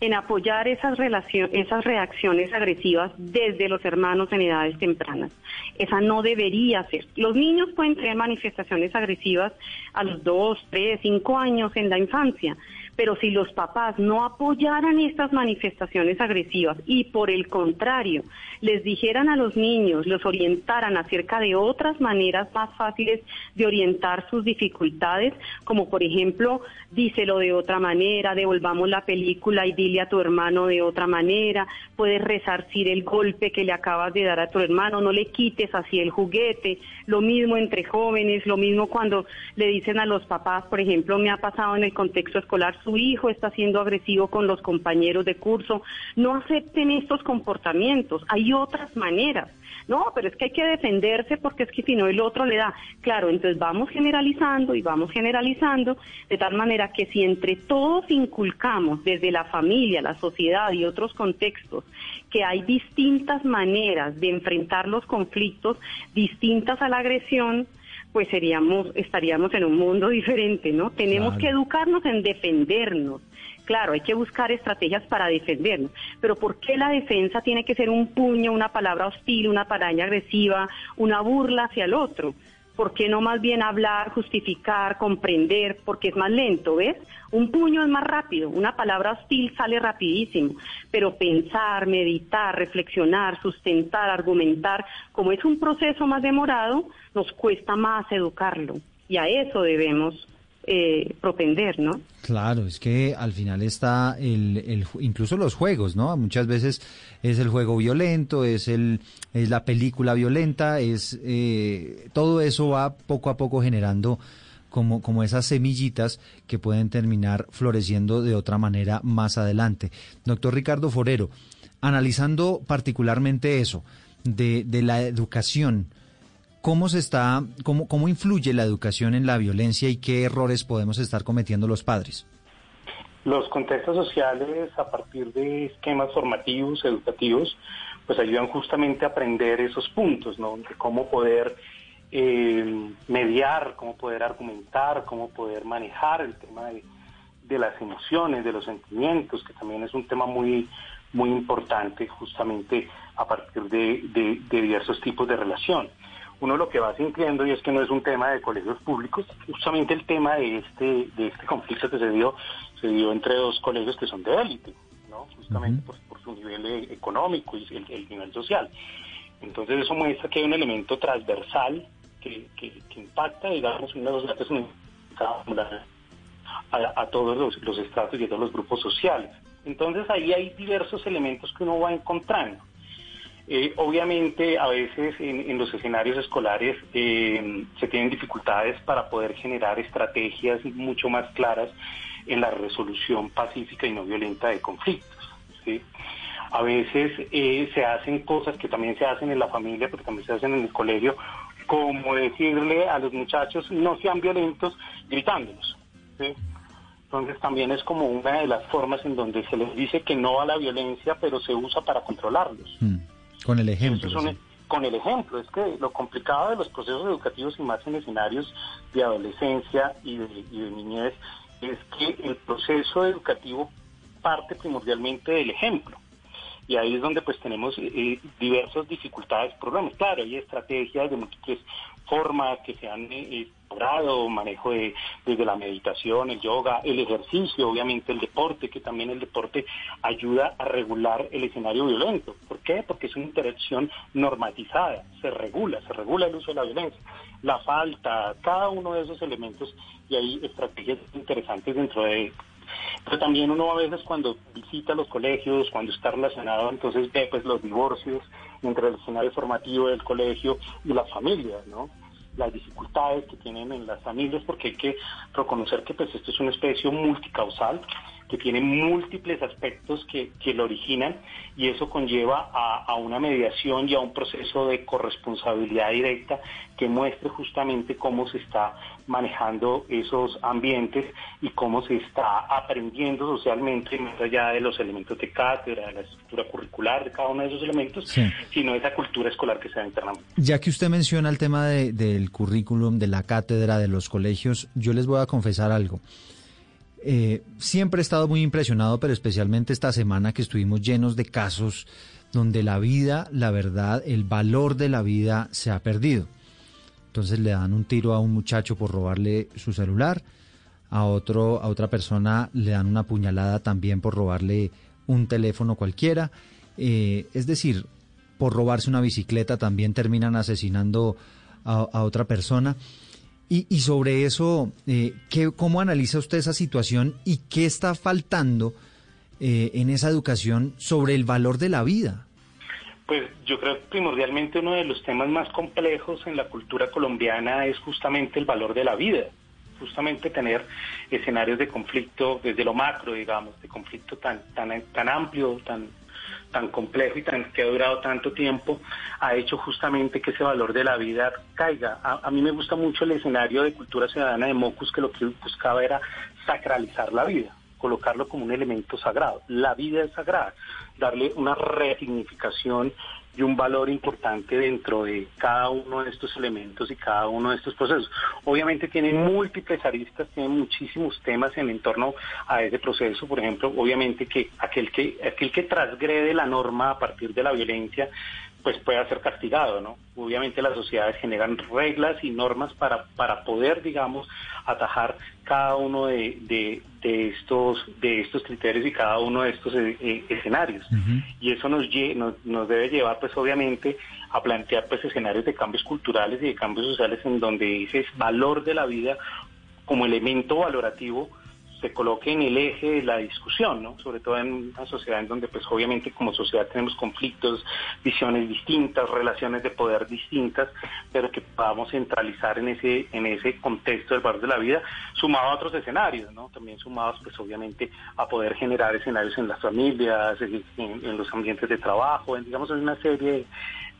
En apoyar esas, esas reacciones agresivas desde los hermanos en edades tempranas. Esa no debería ser. Los niños pueden tener manifestaciones agresivas a los dos, tres, cinco años en la infancia, pero si los papás no apoyaran estas manifestaciones agresivas y por el contrario les dijeran a los niños, los orientaran acerca de otras maneras más fáciles de orientar sus dificultades, como por ejemplo, díselo de otra manera, devolvamos la película y dile a tu hermano de otra manera, puedes resarcir el golpe que le acabas de dar a tu hermano, no le quites así el juguete, lo mismo entre jóvenes, lo mismo cuando le dicen a los papás, por ejemplo, me ha pasado en el contexto escolar, su hijo está siendo agresivo con los compañeros de curso, no acepten estos comportamientos, hay otras maneras. No, pero es que hay que defenderse porque es que si no el otro le da. Claro, entonces vamos generalizando y vamos generalizando de tal manera que si entre todos inculcamos desde la familia, la sociedad y otros contextos que hay distintas maneras de enfrentar los conflictos, distintas a la agresión, pues seríamos, estaríamos en un mundo diferente, ¿no? Tenemos que educarnos en defendernos. Claro, hay que buscar estrategias para defendernos, pero ¿por qué la defensa tiene que ser un puño, una palabra hostil, una paraña agresiva, una burla hacia el otro? ¿Por qué no más bien hablar, justificar, comprender? Porque es más lento, ¿ves? Un puño es más rápido, una palabra hostil sale rapidísimo, pero pensar, meditar, reflexionar, sustentar, argumentar, como es un proceso más demorado, nos cuesta más educarlo y a eso debemos eh, propender, ¿no? Claro, es que al final está el, el, incluso los juegos, ¿no? Muchas veces es el juego violento, es el es la película violenta, es eh, todo eso va poco a poco generando como, como esas semillitas que pueden terminar floreciendo de otra manera más adelante. Doctor Ricardo Forero, analizando particularmente eso de, de la educación, ¿Cómo se está, cómo, cómo influye la educación en la violencia y qué errores podemos estar cometiendo los padres? Los contextos sociales a partir de esquemas formativos, educativos, pues ayudan justamente a aprender esos puntos, ¿no? De cómo poder eh, mediar, cómo poder argumentar, cómo poder manejar el tema de, las emociones, de los sentimientos, que también es un tema muy, muy importante justamente a partir de, diversos tipos de relación. Uno lo que va sintiendo, y es que no es un tema de colegios públicos, justamente el tema de este, de este conflicto que se dio, se dio entre dos colegios que son de élite, ¿no? justamente por, su nivel económico y el nivel social. Entonces eso muestra que hay un elemento transversal que, impacta, digamos, uno de los datos a, a todos los, los estratos y a todos los grupos sociales. Entonces ahí hay diversos elementos que uno va encontrando. Eh, obviamente a veces en, los escenarios escolares eh, se tienen dificultades para poder generar estrategias mucho más claras en la resolución pacífica y no violenta de conflictos. A veces eh, se hacen cosas que también se hacen en la familia, pero también se hacen en el colegio, como decirle a los muchachos no sean violentos gritándolos. Entonces también es como una de las formas en donde se les dice que no a la violencia, pero se usa para controlarlos. Mm, con el ejemplo. con el ejemplo, es que lo complicado de los procesos educativos y más en escenarios de adolescencia y de, y de niñez es que el proceso educativo parte primordialmente del ejemplo y ahí es donde pues tenemos eh, eh, diversas dificultades, problemas. Claro, hay estrategias de múltiples formas que se han eh, logrado, manejo de, desde la meditación, el yoga, el ejercicio, obviamente el deporte, que también el deporte ayuda a regular el escenario violento. ¿Por qué? Porque es una interacción normatizada, se regula, se regula el uso de la violencia, la falta, cada uno de esos elementos y hay estrategias interesantes dentro de pero también uno a veces cuando visita los colegios, cuando está relacionado, entonces ve pues los divorcios entre el escenario formativo del colegio y las familias, ¿no? Las dificultades que tienen en las familias, porque hay que reconocer que pues esto es una especie multicausal que tiene múltiples aspectos que, que lo originan y eso conlleva a, una mediación y a un proceso de corresponsabilidad directa que muestre justamente cómo se está manejando esos ambientes y cómo se está aprendiendo socialmente, más allá de los elementos de cátedra, de la estructura curricular de cada uno de esos elementos, sino esa cultura escolar que se da internamente. Ya que usted menciona el tema del currículum, de la cátedra, de los colegios, yo les voy a confesar algo. Eh, siempre he estado muy impresionado, pero especialmente esta semana que estuvimos llenos de casos donde la vida, la verdad, el valor de la vida se ha perdido. Entonces le dan un tiro a un muchacho por robarle su celular, a otro, a otra persona le dan una puñalada también por robarle un teléfono cualquiera. Eh, es decir, por robarse una bicicleta también terminan asesinando a otra persona. Y, sobre eso, eh, ¿qué, ¿cómo analiza usted esa situación y qué está faltando eh, en esa educación sobre el valor de la vida? Pues yo creo que primordialmente uno de los temas más complejos en la cultura colombiana es justamente el valor de la vida, justamente tener escenarios de conflicto desde lo macro, digamos, de conflicto tan tan tan amplio, tan tan complejo y tan que ha durado tanto tiempo ha hecho justamente que ese valor de la vida caiga. A, mí me gusta mucho el escenario de cultura ciudadana de Mocus que lo que buscaba era sacralizar la vida colocarlo como un elemento sagrado. La vida es sagrada, darle una resignificación y un valor importante dentro de cada uno de estos elementos y cada uno de estos procesos. Obviamente tienen múltiples aristas, tienen muchísimos temas en torno a ese proceso, por ejemplo, obviamente que aquel que aquel que transgrede la norma a partir de la violencia pues pueda ser castigado, ¿no? Obviamente las sociedades generan reglas y normas para, para poder, digamos, atajar cada uno de, de, estos de estos criterios y cada uno de estos eh, eh, escenarios. Y eso nos, nos, nos debe llevar, pues obviamente, a plantear pues escenarios de cambios culturales y de cambios sociales en donde ese valor de la vida como elemento valorativo se coloque en el eje de la discusión, ¿no? Sobre todo en una sociedad en donde, pues, obviamente, como sociedad tenemos conflictos, visiones distintas, relaciones de poder distintas, pero que podamos centralizar en ese en ese contexto del valor de la vida, sumado a otros escenarios, ¿no? También sumados, pues, obviamente, a poder generar escenarios en las familias, en, los ambientes de trabajo, en, digamos, en una serie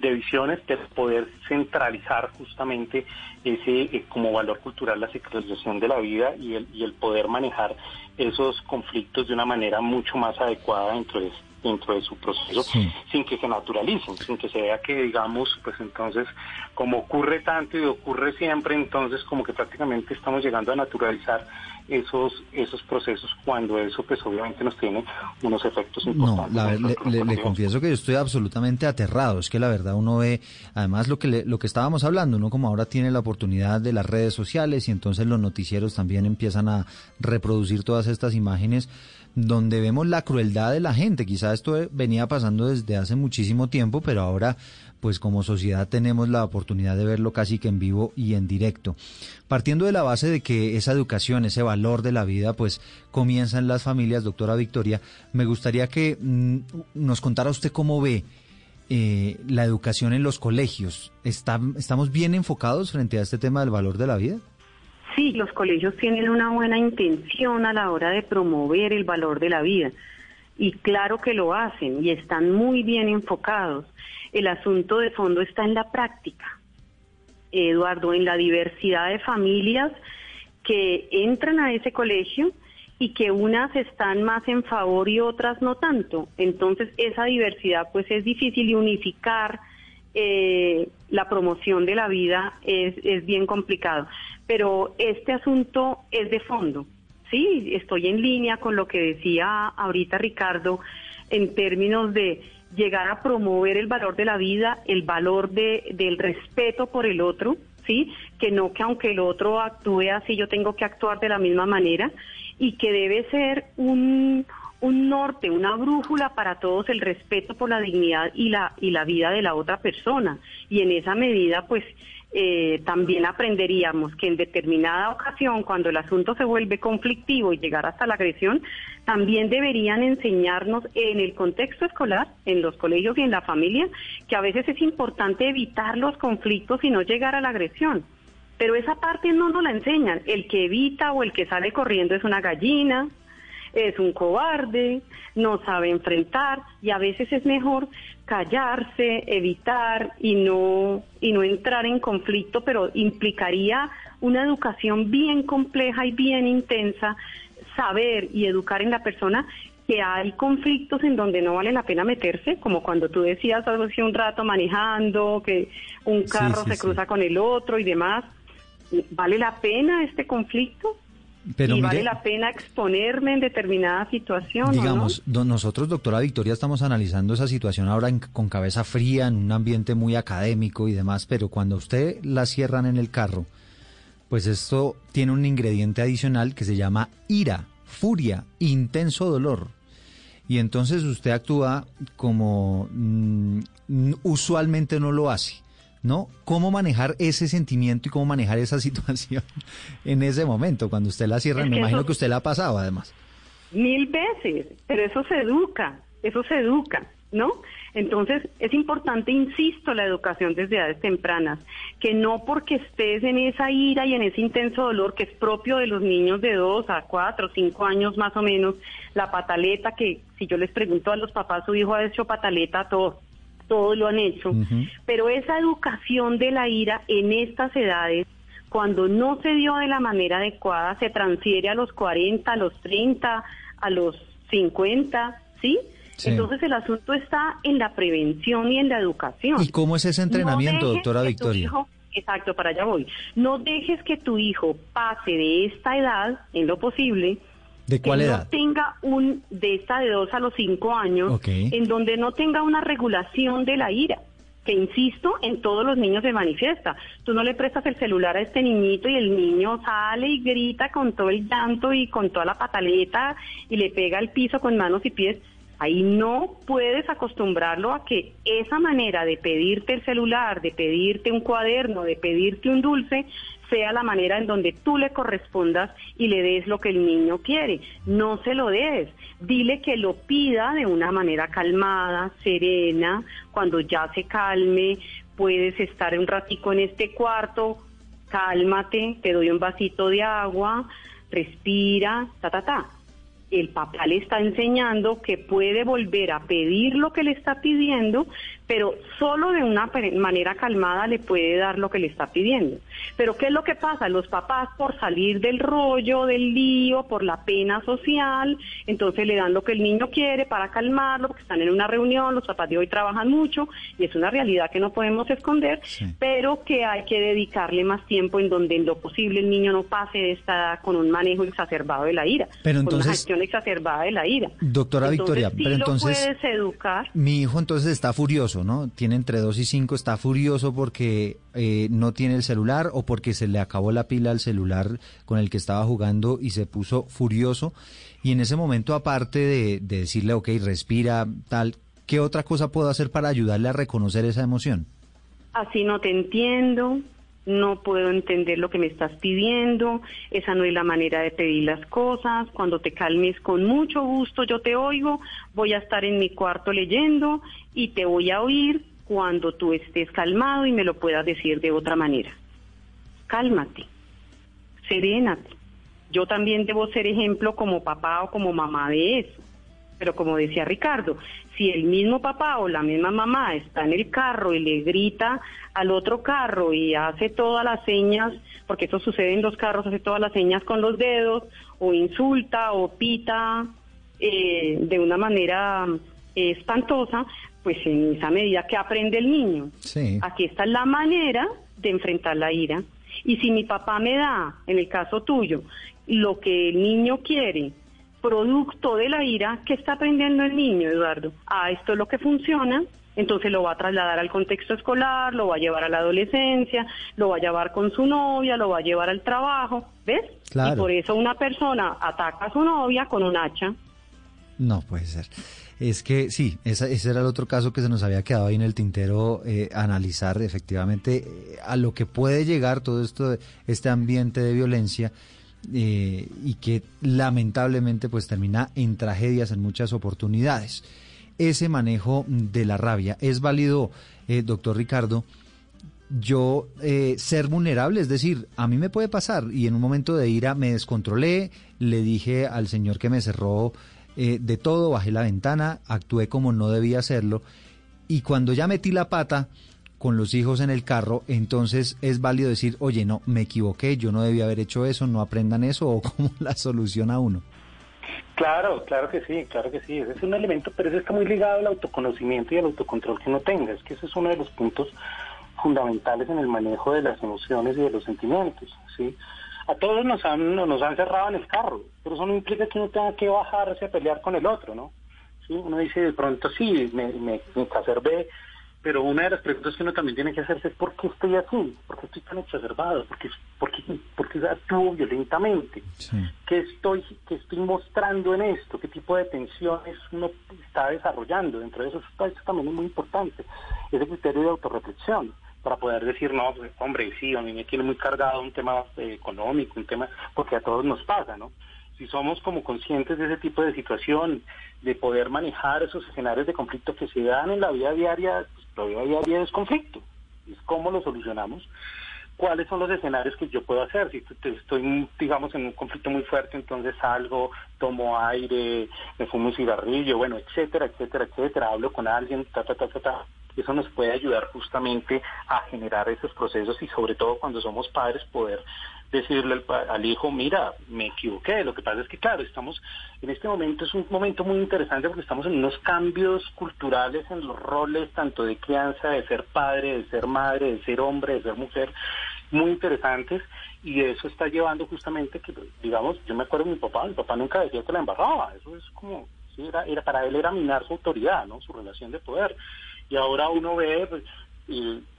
de visiones, de poder centralizar justamente ese eh, como valor cultural la sectorización de la vida y el, y el poder manejar esos conflictos de una manera mucho más adecuada dentro de dentro de su proceso sin que se naturalicen, sin que se vea que digamos, pues entonces como ocurre tanto y ocurre siempre, entonces como que prácticamente estamos llegando a naturalizar esos esos procesos cuando eso pues obviamente nos tiene unos efectos importantes. No, le, confieso que yo estoy absolutamente aterrado, es que la verdad uno ve, además lo que lo que estábamos hablando, uno como ahora tiene la oportunidad de las redes sociales y entonces los noticieros también empiezan a reproducir todas estas imágenes donde vemos la crueldad de la gente. Quizá esto venía pasando desde hace muchísimo tiempo, pero ahora pues como sociedad tenemos la oportunidad de verlo casi que en vivo y en directo. Partiendo de la base de que esa educación, ese valor de la vida, pues comienza en las familias, doctora Victoria, me gustaría que mm, nos contara usted cómo ve eh, la educación en los colegios. ¿Estamos bien enfocados frente a este tema del valor de la vida? Sí, los colegios tienen una buena intención a la hora de promover el valor de la vida. Y claro que lo hacen y están muy bien enfocados. El asunto de fondo está en la práctica. Eduardo, en la diversidad de familias que entran a ese colegio y que unas están más en favor y otras no tanto. Entonces esa diversidad pues es difícil unificar eh, la promoción de la vida es, es bien complicado. Pero este asunto es de fondo. Sí, estoy en línea con lo que decía ahorita Ricardo en términos de llegar a promover el valor de la vida, el valor de, del respeto por el otro, ¿sí? Que no que aunque el otro actúe así, yo tengo que actuar de la misma manera y que debe ser un, un norte, una brújula para todos el respeto por la dignidad y la y la vida de la otra persona y en esa medida pues eh, también aprenderíamos que en determinada ocasión cuando el asunto se vuelve conflictivo y llegar hasta la agresión también deberían enseñarnos en el contexto escolar en los colegios y en la familia que a veces es importante evitar los conflictos y no llegar a la agresión. Pero esa parte no nos la enseñan. El que evita o el que sale corriendo es una gallina es un cobarde, no sabe enfrentar y a veces es mejor callarse, evitar y no y no entrar en conflicto, pero implicaría una educación bien compleja y bien intensa, saber y educar en la persona que hay conflictos en donde no vale la pena meterse, como cuando tú decías hace un rato manejando, que un carro se cruza con el otro y demás. ¿Vale la pena este conflicto? Pero y vale la pena exponerme en determinada situación. Digamos, nosotros, doctora Victoria, estamos analizando esa situación ahora con cabeza fría, en un ambiente muy académico y demás, pero cuando usted la cierran en el carro, pues esto tiene un ingrediente adicional que se llama ira, furia, intenso dolor. Y entonces usted actúa como mm, usualmente no lo hace. ¿No? ¿Cómo manejar ese sentimiento y cómo manejar esa situación en ese momento? Cuando usted la cierra, me imagino que usted la ha pasado además. Mil veces, pero eso se educa, eso se educa, ¿no? Entonces, es importante, insisto, la educación desde edades tempranas, que no porque estés en esa ira y en ese intenso dolor que es propio de los niños de dos a cuatro, cinco años más o menos, la pataleta, que si yo les pregunto a los papás, su hijo ha hecho pataleta a todos todos lo han hecho, pero esa educación de la ira en estas edades, cuando no se dio de la manera adecuada, se transfiere a los 40, a los 30, a los 50, ¿sí? Entonces el asunto está en la prevención y en la educación. ¿Y cómo es ese entrenamiento, doctora Victoria? exacto, para allá voy. No dejes que tu hijo pase de esta edad, en lo posible, ¿De cuál que edad? no tenga un, de esta de dos a los cinco años, en donde no tenga una regulación de la ira que insisto, en todos los niños se manifiesta. Tú no le prestas el celular a este niñito y el niño sale y grita con todo el llanto y con toda la pataleta y le pega al piso con manos y pies. Ahí no puedes acostumbrarlo a que esa manera de pedirte el celular, de pedirte un cuaderno, de pedirte un dulce, sea la manera en donde tú le correspondas y le des lo que el niño quiere. No se lo des. Dile que lo pida de una manera calmada, serena. Cuando ya se calme, puedes estar un ratico en este cuarto, cálmate, te doy un vasito de agua, respira, ta, ta, ta. el papá le está enseñando que puede volver a pedir lo que le está pidiendo, pero solo de una manera calmada le puede dar lo que le está pidiendo. Pero ¿qué es lo que pasa? Los papás por salir del rollo, del lío, por la pena social, entonces le dan lo que el niño quiere para calmarlo, porque están en una reunión, los papás de hoy trabajan mucho y es una realidad que no podemos esconder, pero que hay que dedicarle más tiempo en donde en lo posible el niño no pase de esta con un manejo exacerbado de la ira, pero entonces, con una gestión exacerbada de la ira. Doctora Victoria, pero entonces puedes educar. Mi hijo entonces está furioso ¿no? Tiene entre 2 y 5, está furioso porque eh, no tiene el celular o porque se le acabó la pila al celular con el que estaba jugando y se puso furioso. Y en ese momento, aparte de, de decirle, ok, respira, tal, ¿qué otra cosa puedo hacer para ayudarle a reconocer esa emoción? Así no te entiendo, no puedo entender lo que me estás pidiendo, esa no es la manera de pedir las cosas, cuando te calmes con mucho gusto yo te oigo, voy a estar en mi cuarto leyendo y te voy a oír cuando tú estés calmado y me lo puedas decir de otra manera. Cálmate, serénate. Yo también debo ser ejemplo como papá o como mamá de eso. Pero como decía Ricardo, si el mismo papá o la misma mamá está en el carro y le grita al otro carro y hace todas las señas, porque eso sucede en los carros, hace todas las señas con los dedos, o insulta o pita eh, de una manera eh, espantosa, pues en esa medida que aprende el niño. Aquí está la manera de enfrentar la ira. Y si mi papá me da, en el caso tuyo, lo que el niño quiere, producto de la ira, ¿qué está aprendiendo el niño, Eduardo? Ah, esto es lo que funciona, entonces lo va a trasladar al contexto escolar, lo va a llevar a la adolescencia, lo va a llevar con su novia, lo va a llevar al trabajo, ¿ves? Y por eso una persona ataca a su novia con un hacha. No puede ser. Es que sí, ese era el otro caso que se nos había quedado ahí en el tintero, eh, analizar efectivamente eh, a lo que puede llegar todo esto, este ambiente de violencia eh, y que lamentablemente pues termina en tragedias en muchas oportunidades. Ese manejo de la rabia es válido, eh, doctor Ricardo, yo eh, ser vulnerable, es decir, a mí me puede pasar y en un momento de ira me descontrolé, le dije al señor que me cerró de todo, bajé la ventana, actué como no debía hacerlo y cuando ya metí la pata, con los hijos en el carro, entonces es válido decir, oye, no, me equivoqué, yo no debía haber hecho eso, no aprendan eso, o cómo la soluciona uno. Claro, claro que sí, claro que sí, ese es un elemento, pero eso está muy ligado al autoconocimiento y al autocontrol que uno tenga, es que ese es uno de los puntos fundamentales en el manejo de las emociones y de los sentimientos, ¿sí? A todos nos han, nos han cerrado en el carro, pero eso no implica que uno tenga que bajarse a pelear con el otro, ¿no? ¿Sí? Uno dice de pronto, sí, me, me, me exacerbé, pero una de las preguntas que uno también tiene que hacerse es ¿por qué estoy así? ¿Por qué estoy tan exacerbado? ¿Por qué, por qué, por qué actúo violentamente? ¿Qué, estoy, ¿Qué estoy mostrando en esto? ¿Qué tipo de tensiones uno está desarrollando? Dentro de eso, esto también es muy importante, ese criterio de autorreflexión para poder decir, no, pues, hombre, sí, a mí me tiene muy cargado un tema eh, económico, un tema, porque a todos nos pasa, ¿no? Si somos como conscientes de ese tipo de situación, de poder manejar esos escenarios de conflicto que se dan en la vida diaria, todavía día a día es conflicto, es cómo lo solucionamos, cuáles son los escenarios que yo puedo hacer. Si estoy, digamos, en un conflicto muy fuerte, entonces salgo, tomo aire, me fumo un cigarrillo, bueno, etcétera, etcétera, etcétera, hablo con alguien, ta, ta, ta, ta, ta. Eso nos puede ayudar justamente a generar esos procesos y sobre todo cuando somos padres poder decirle al, hijo, mira, me equivoqué. Lo que pasa es que, claro, estamos en este momento, es un momento muy interesante porque estamos en unos cambios culturales en los roles, tanto de crianza, de ser padre, de ser madre, de ser hombre, de ser mujer, muy interesantes. Y eso está llevando justamente que, digamos, yo me acuerdo de mi papá, mi papá nunca decía que la embarraba. Eso es como, sí, era, era para él era minar su autoridad, ¿no? Su relación de poder. Y ahora uno ve, pues,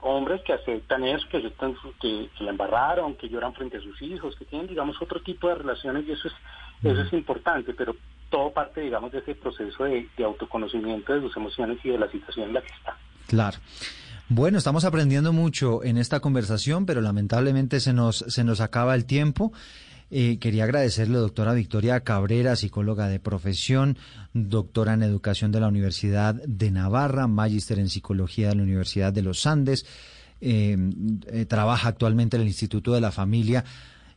hombres que aceptan eso, que aceptan que, la embarraron, que lloran frente a sus hijos, que tienen, digamos, otro tipo de relaciones y eso es, eso es importante, pero todo parte, digamos, de ese proceso de, de autoconocimiento de sus emociones y de la situación en la que está. Claro. Bueno, estamos aprendiendo mucho en esta conversación, pero lamentablemente se nos, se nos acaba el tiempo. Eh, quería agradecerle, doctora Victoria Cabrera, psicóloga de profesión, doctora en educación de la Universidad de Navarra, magíster en psicología de la Universidad de los Andes, eh, eh, trabaja actualmente en el Instituto de la Familia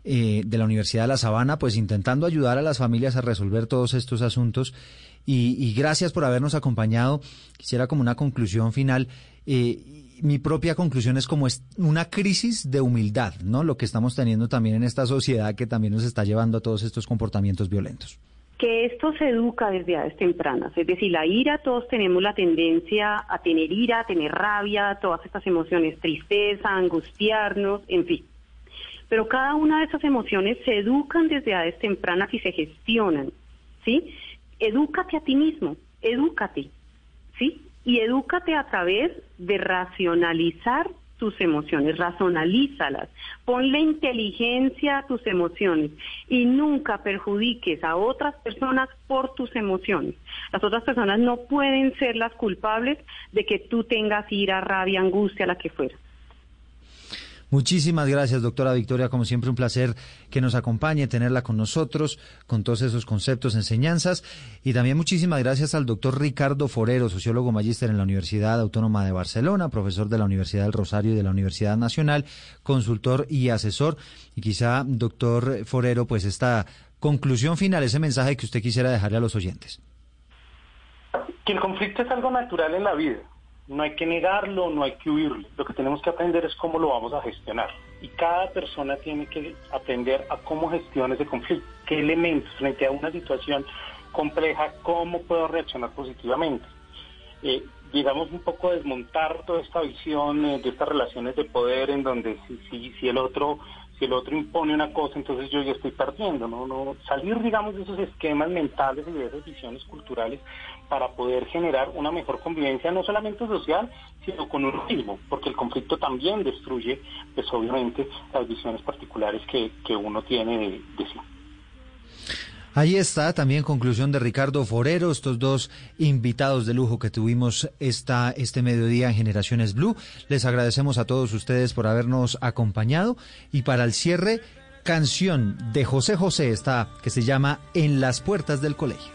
eh, de la Universidad de La Sabana, pues intentando ayudar a las familias a resolver todos estos asuntos. Y, gracias por habernos acompañado. Quisiera como una conclusión final. Eh, mi propia conclusión es como es una crisis de humildad, ¿no? Lo que estamos teniendo también en esta sociedad que también nos está llevando a todos estos comportamientos violentos que esto se educa desde edades tempranas. Es decir, la ira, todos tenemos la tendencia a tener ira, a tener rabia, todas estas emociones, tristeza, angustiarnos, en fin. Pero cada una de esas emociones se educan desde edades tempranas y se gestionan, ¿sí? Edúcate a ti mismo, edúcate, ¿sí? Y edúcate a través de racionalizar tus emociones, razonalízalas, ponle inteligencia a tus emociones y nunca perjudiques a otras personas por tus emociones. Las otras personas no pueden ser las culpables de que tú tengas ira, rabia, angustia, la que fuera. Muchísimas gracias, doctora Victoria. Como siempre, un placer que nos acompañe, tenerla con nosotros, con todos esos conceptos, enseñanzas. Y también muchísimas gracias al doctor Ricardo Forero, sociólogo magíster en la Universidad Autónoma de Barcelona, profesor de la Universidad del Rosario y de la Universidad Nacional, consultor y asesor. Y quizá, doctor Forero, pues esta conclusión final, ese mensaje que usted quisiera dejarle a los oyentes. Que el conflicto es algo natural en la vida no hay que negarlo, no hay que huirlo. Lo que tenemos que aprender es cómo lo vamos a gestionar. Y cada persona tiene que aprender a cómo gestiona ese conflicto, qué elementos frente a una situación compleja, cómo puedo reaccionar positivamente. Eh, digamos un poco desmontar toda esta visión eh, de estas relaciones de poder en donde si, el otro si el otro impone una cosa, entonces yo ya estoy partiendo, ¿no? no salir, digamos, de esos esquemas mentales y de esas visiones culturales para poder generar una mejor convivencia, no solamente social, sino con uno mismo, porque el conflicto también destruye, pues obviamente, las visiones particulares que, que uno tiene de, de sí. Ahí está también conclusión de Ricardo Forero, estos dos invitados de lujo que tuvimos esta, este mediodía en Generaciones Blue. Les agradecemos a todos ustedes por habernos acompañado y para el cierre, canción de José José está que se llama En las puertas del colegio.